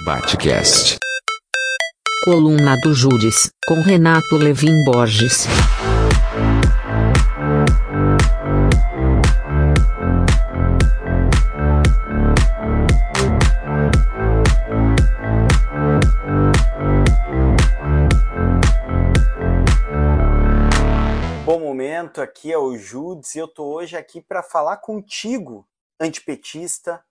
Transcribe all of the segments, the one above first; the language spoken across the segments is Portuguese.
Batcast. Coluna do Júris, com Renato Levin Borges. Bom momento, aqui é o Judes e eu tô hoje aqui para falar contigo, antipetista,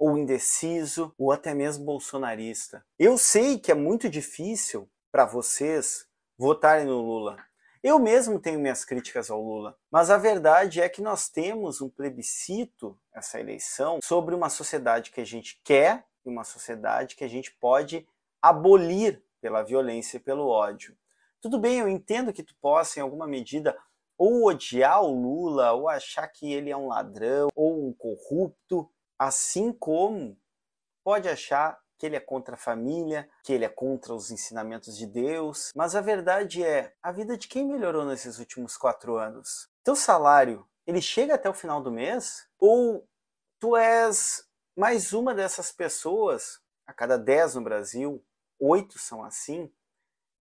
ou indeciso, ou até mesmo bolsonarista. Eu sei que é muito difícil para vocês votarem no Lula. Eu mesmo tenho minhas críticas ao Lula, mas a verdade é que nós temos um plebiscito, essa eleição, sobre uma sociedade que a gente quer e uma sociedade que a gente pode abolir pela violência e pelo ódio. Tudo bem, eu entendo que tu possa, em alguma medida, ou odiar o Lula, ou achar que ele é um ladrão, ou um corrupto, assim como pode achar que ele é contra a família, que ele é contra os ensinamentos de Deus, mas a verdade é, a vida de quem melhorou nesses últimos quatro anos? Teu salário, ele chega até o final do mês? Ou tu és mais uma dessas pessoas, a cada dez no Brasil, oito são assim,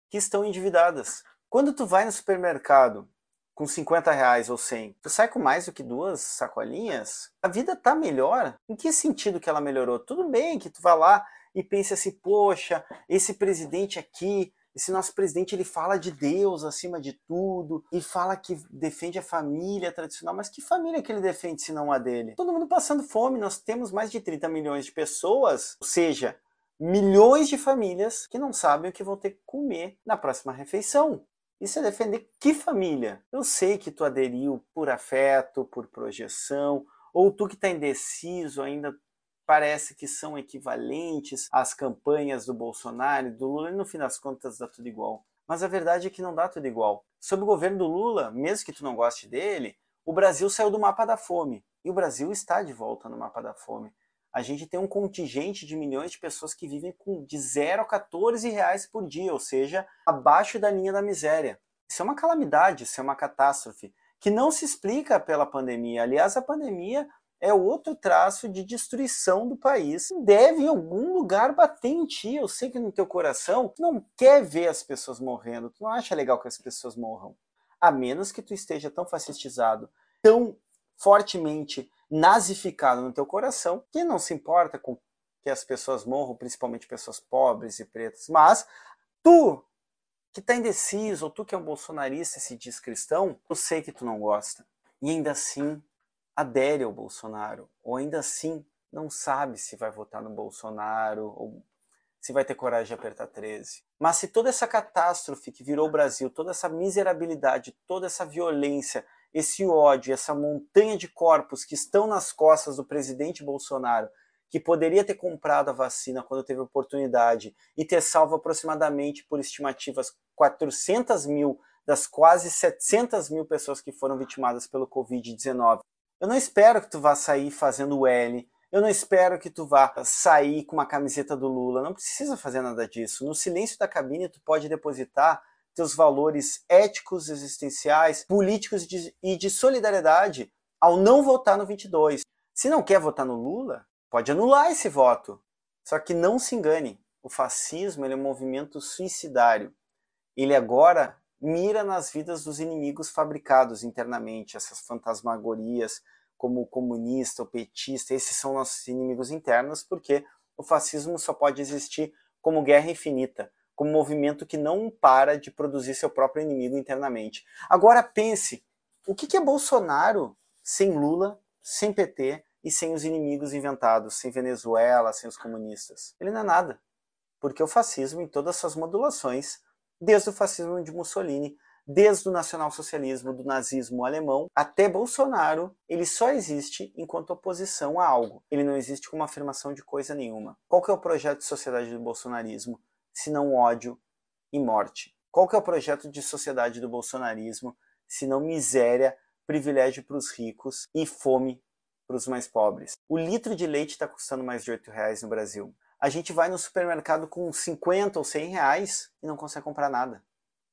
que estão endividadas. Quando tu vai no supermercado com 50 reais ou 100, tu sai com mais do que duas sacolinhas? A vida tá melhor? Em que sentido que ela melhorou? Tudo bem que tu vá lá e pense assim, poxa, esse presidente aqui, esse nosso presidente, ele fala de Deus acima de tudo e fala que defende a família tradicional, mas que família que ele defende se não a dele? Todo mundo passando fome, nós temos mais de 30 milhões de pessoas, ou seja, milhões de famílias que não sabem o que vão ter que comer na próxima refeição. Isso é defender que família? Eu sei que tu aderiu por afeto, por projeção, ou tu que está indeciso ainda parece que são equivalentes às campanhas do Bolsonaro e do Lula, e no fim das contas dá tudo igual. Mas a verdade é que não dá tudo igual. Sob o governo do Lula, mesmo que tu não goste dele, o Brasil saiu do mapa da fome. E o Brasil está de volta no mapa da fome. A gente tem um contingente de milhões de pessoas que vivem com de 0 a 14 reais por dia, ou seja, abaixo da linha da miséria. Isso é uma calamidade, isso é uma catástrofe, que não se explica pela pandemia. Aliás, a pandemia é outro traço de destruição do país. Deve em algum lugar bater em ti. Eu sei que no teu coração tu não quer ver as pessoas morrendo, tu não acha legal que as pessoas morram. A menos que tu esteja tão fascistizado, tão fortemente nazificado no teu coração, que não se importa com que as pessoas morram, principalmente pessoas pobres e pretas, mas tu que está indeciso, ou tu que é um bolsonarista e se diz cristão, eu sei que tu não gosta. E ainda assim adere ao Bolsonaro, ou ainda assim não sabe se vai votar no Bolsonaro, ou se vai ter coragem de apertar 13. Mas se toda essa catástrofe que virou o Brasil, toda essa miserabilidade, toda essa violência, esse ódio, essa montanha de corpos que estão nas costas do presidente Bolsonaro, que poderia ter comprado a vacina quando teve oportunidade e ter salvo aproximadamente, por estimativas, 400 mil das quase 700 mil pessoas que foram vitimadas pelo Covid-19. Eu não espero que tu vá sair fazendo o L, eu não espero que tu vá sair com uma camiseta do Lula, não precisa fazer nada disso. No silêncio da cabine tu pode depositar teus valores éticos, existenciais, políticos e de solidariedade ao não votar no 22. Se não quer votar no Lula, pode anular esse voto. Só que não se engane, o fascismo é um movimento suicidário. Ele agora mira nas vidas dos inimigos fabricados internamente, essas fantasmagorias como o comunista, o petista, esses são nossos inimigos internos, porque o fascismo só pode existir como guerra infinita, como movimento que não para de produzir seu próprio inimigo internamente. Agora pense, o que é Bolsonaro sem Lula, sem PT e sem os inimigos inventados, sem Venezuela, sem os comunistas? Ele não é nada, porque o fascismo, em todas as suas modulações, desde o fascismo de Mussolini, desde o nacionalsocialismo do nazismo alemão até Bolsonaro, ele só existe enquanto oposição a algo. Ele não existe como afirmação de coisa nenhuma. Qual que é o projeto de sociedade do bolsonarismo, se não ódio e morte? Qual que é o projeto de sociedade do bolsonarismo, se não miséria, privilégio para os ricos e fome para os mais pobres? O litro de leite está custando mais de 8 reais no Brasil a gente vai no supermercado com 50 ou 100 reais e não consegue comprar nada.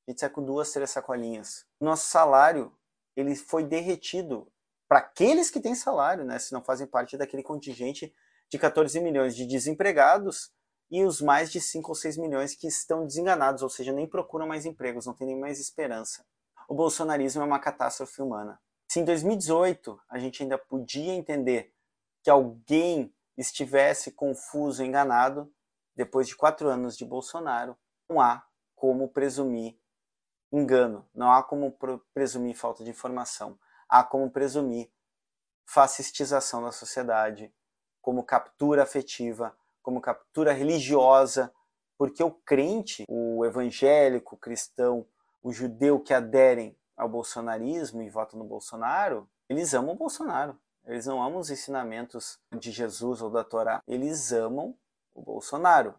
A gente sai com duas, três sacolinhas. Nosso salário, ele foi derretido para aqueles que têm salário, né, se não fazem parte daquele contingente de 14 milhões de desempregados e os mais de 5 ou 6 milhões que estão desenganados, ou seja, nem procuram mais empregos, não têm nem mais esperança. O bolsonarismo é uma catástrofe humana. Se em 2018 a gente ainda podia entender que alguém estivesse confuso, enganado, depois de quatro anos de Bolsonaro, não há como presumir engano, não há como presumir falta de informação, há como presumir fascistização da sociedade, como captura afetiva, como captura religiosa, porque o crente, o evangélico, o cristão, o judeu que aderem ao bolsonarismo e votam no Bolsonaro, eles amam o Bolsonaro. Eles não amam os ensinamentos de Jesus ou da Torá. Eles amam o Bolsonaro.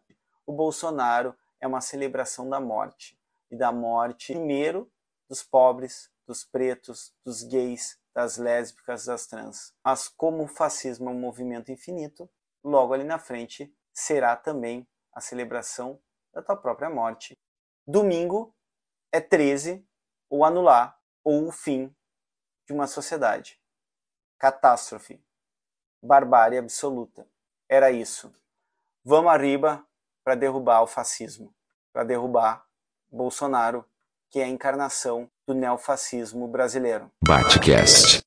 O Bolsonaro é uma celebração da morte. E da morte, primeiro, dos pobres, dos pretos, dos gays, das lésbicas, das trans. Mas como o fascismo é um movimento infinito, logo ali na frente será também a celebração da tua própria morte. Domingo é 13, ou anular, ou o fim de uma sociedade. Catástrofe. Barbárie absoluta. Era isso. Vamos arriba para derrubar o fascismo, para derrubar Bolsonaro, que é a encarnação do neofascismo brasileiro. Batcast.